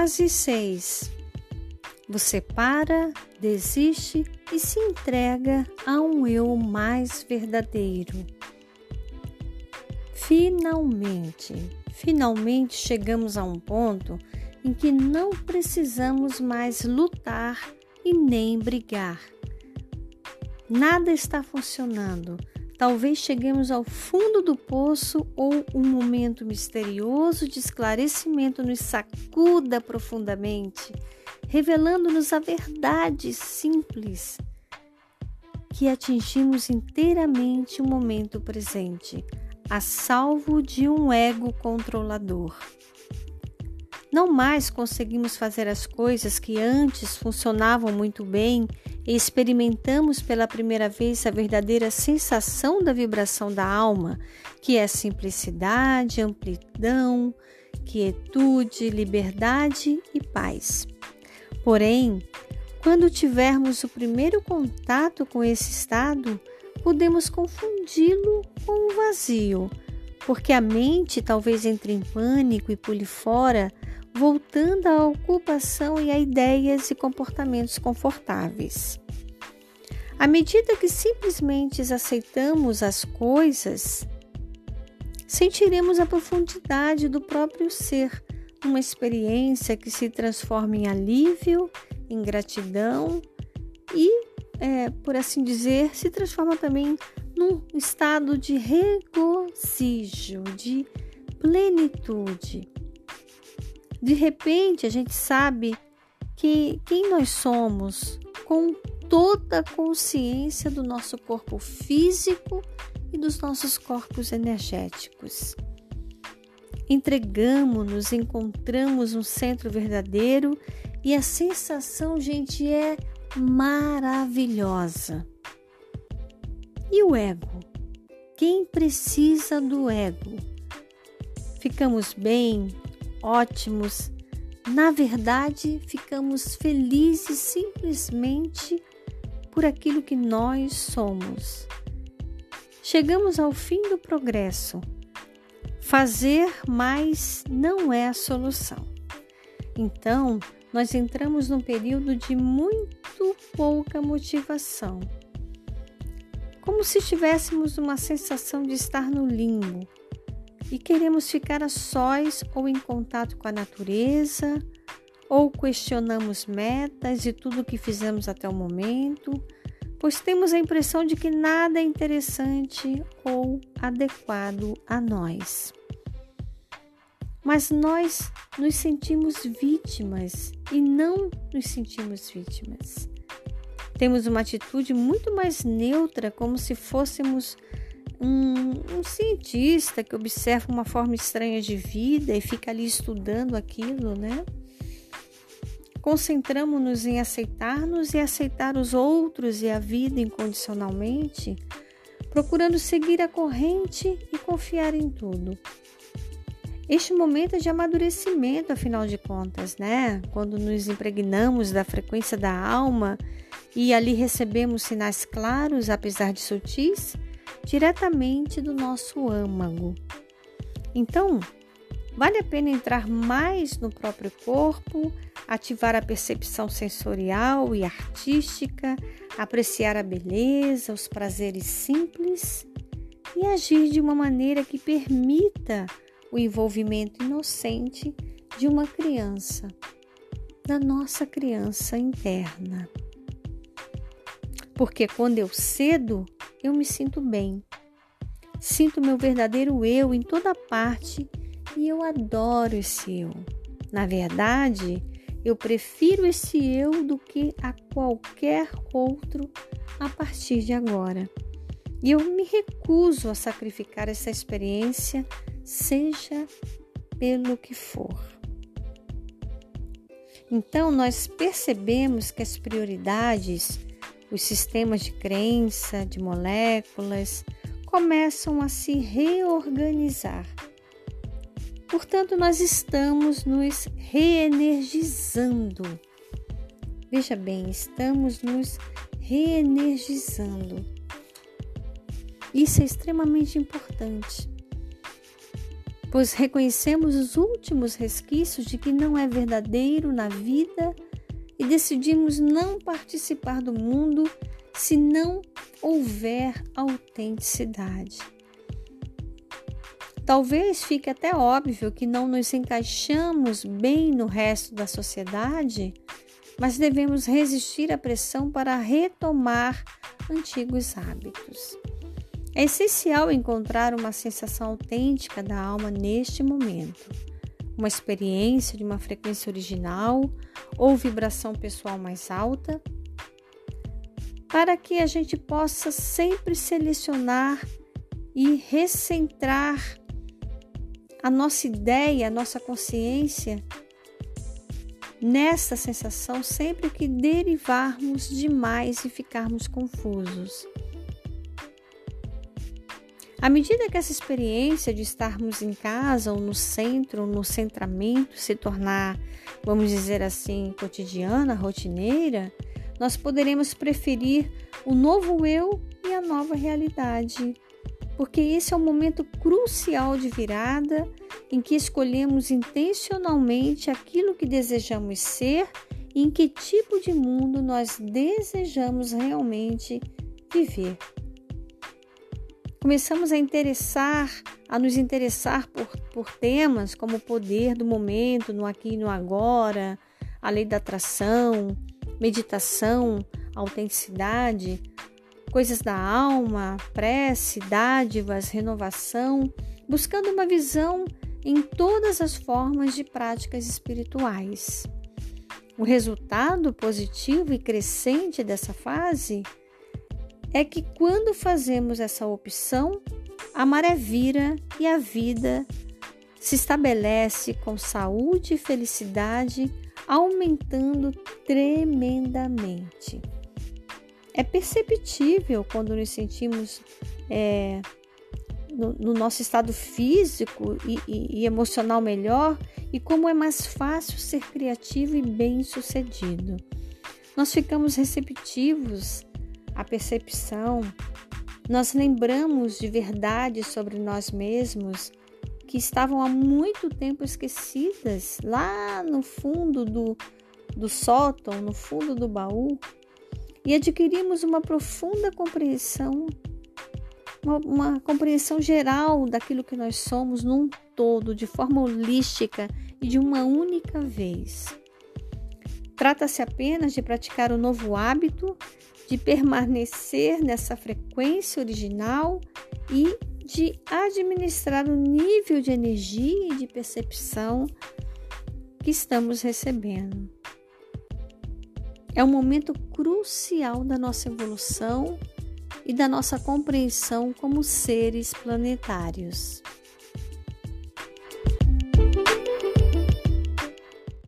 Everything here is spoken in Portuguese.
Fase 6. Você para, desiste e se entrega a um eu mais verdadeiro. Finalmente, finalmente chegamos a um ponto em que não precisamos mais lutar e nem brigar. Nada está funcionando. Talvez cheguemos ao fundo do poço ou um momento misterioso de esclarecimento nos sacuda profundamente, revelando-nos a verdade simples que atingimos inteiramente o momento presente, a salvo de um ego controlador. Não mais conseguimos fazer as coisas que antes funcionavam muito bem e experimentamos pela primeira vez a verdadeira sensação da vibração da alma, que é simplicidade, amplidão, quietude, liberdade e paz. Porém, quando tivermos o primeiro contato com esse estado, podemos confundi-lo com um vazio, porque a mente talvez entre em pânico e pule fora, voltando à ocupação e a ideias e comportamentos confortáveis. À medida que simplesmente aceitamos as coisas, sentiremos a profundidade do próprio ser, uma experiência que se transforma em alívio, em gratidão e é, por assim dizer, se transforma também num estado de regozijo, de plenitude. De repente, a gente sabe que quem nós somos com toda a consciência do nosso corpo físico e dos nossos corpos energéticos. Entregamos-nos, encontramos um centro verdadeiro e a sensação, gente, é maravilhosa. E o ego? Quem precisa do ego? Ficamos bem, ótimos. Na verdade, ficamos felizes simplesmente por aquilo que nós somos. Chegamos ao fim do progresso. Fazer mais não é a solução. Então, nós entramos num período de muito pouca motivação. Como se tivéssemos uma sensação de estar no limbo e queremos ficar a sós ou em contato com a natureza, ou questionamos metas e tudo o que fizemos até o momento, pois temos a impressão de que nada é interessante ou adequado a nós mas nós nos sentimos vítimas e não nos sentimos vítimas. Temos uma atitude muito mais neutra, como se fôssemos um, um cientista que observa uma forma estranha de vida e fica ali estudando aquilo, né? Concentramos-nos em aceitar-nos e aceitar os outros e a vida incondicionalmente, procurando seguir a corrente e confiar em tudo. Este momento é de amadurecimento, afinal de contas, né? Quando nos impregnamos da frequência da alma e ali recebemos sinais claros, apesar de sutis, diretamente do nosso âmago. Então, vale a pena entrar mais no próprio corpo, ativar a percepção sensorial e artística, apreciar a beleza, os prazeres simples e agir de uma maneira que permita o envolvimento inocente de uma criança, da nossa criança interna. Porque quando eu cedo, eu me sinto bem. Sinto meu verdadeiro eu em toda parte e eu adoro esse eu. Na verdade, eu prefiro esse eu do que a qualquer outro a partir de agora. E eu me recuso a sacrificar essa experiência seja pelo que for. Então, nós percebemos que as prioridades, os sistemas de crença, de moléculas, começam a se reorganizar. Portanto, nós estamos nos reenergizando. Veja bem, estamos nos reenergizando. Isso é extremamente importante pois reconhecemos os últimos resquícios de que não é verdadeiro na vida e decidimos não participar do mundo se não houver autenticidade. Talvez fique até óbvio que não nos encaixamos bem no resto da sociedade, mas devemos resistir à pressão para retomar antigos hábitos. É essencial encontrar uma sensação autêntica da alma neste momento, uma experiência de uma frequência original ou vibração pessoal mais alta, para que a gente possa sempre selecionar e recentrar a nossa ideia, a nossa consciência nessa sensação sempre que derivarmos demais e ficarmos confusos. À medida que essa experiência de estarmos em casa ou no centro, no centramento, se tornar, vamos dizer assim, cotidiana, rotineira, nós poderemos preferir o novo eu e a nova realidade, porque esse é um momento crucial de virada em que escolhemos intencionalmente aquilo que desejamos ser e em que tipo de mundo nós desejamos realmente viver começamos a interessar, a nos interessar por, por temas como o poder do momento, no aqui e no agora, a lei da atração, meditação, autenticidade, coisas da alma, prece, dádivas, renovação, buscando uma visão em todas as formas de práticas espirituais. O resultado positivo e crescente dessa fase é que quando fazemos essa opção, a maré vira e a vida se estabelece com saúde e felicidade, aumentando tremendamente. É perceptível quando nos sentimos é, no, no, nosso estado físico e, e, e emocional melhor e como é mais fácil ser criativo e bem-sucedido. Nós ficamos receptivos a percepção, nós lembramos de verdades sobre nós mesmos que estavam há muito tempo esquecidas lá no fundo do, do sótão, no fundo do baú, e adquirimos uma profunda compreensão, uma, uma compreensão geral daquilo que nós somos num todo, de forma holística e de uma única vez. Trata-se apenas de praticar um novo hábito de permanecer nessa frequência original e de administrar o nível de energia e de percepção que estamos recebendo. É um momento crucial da nossa evolução e da nossa compreensão como seres planetários.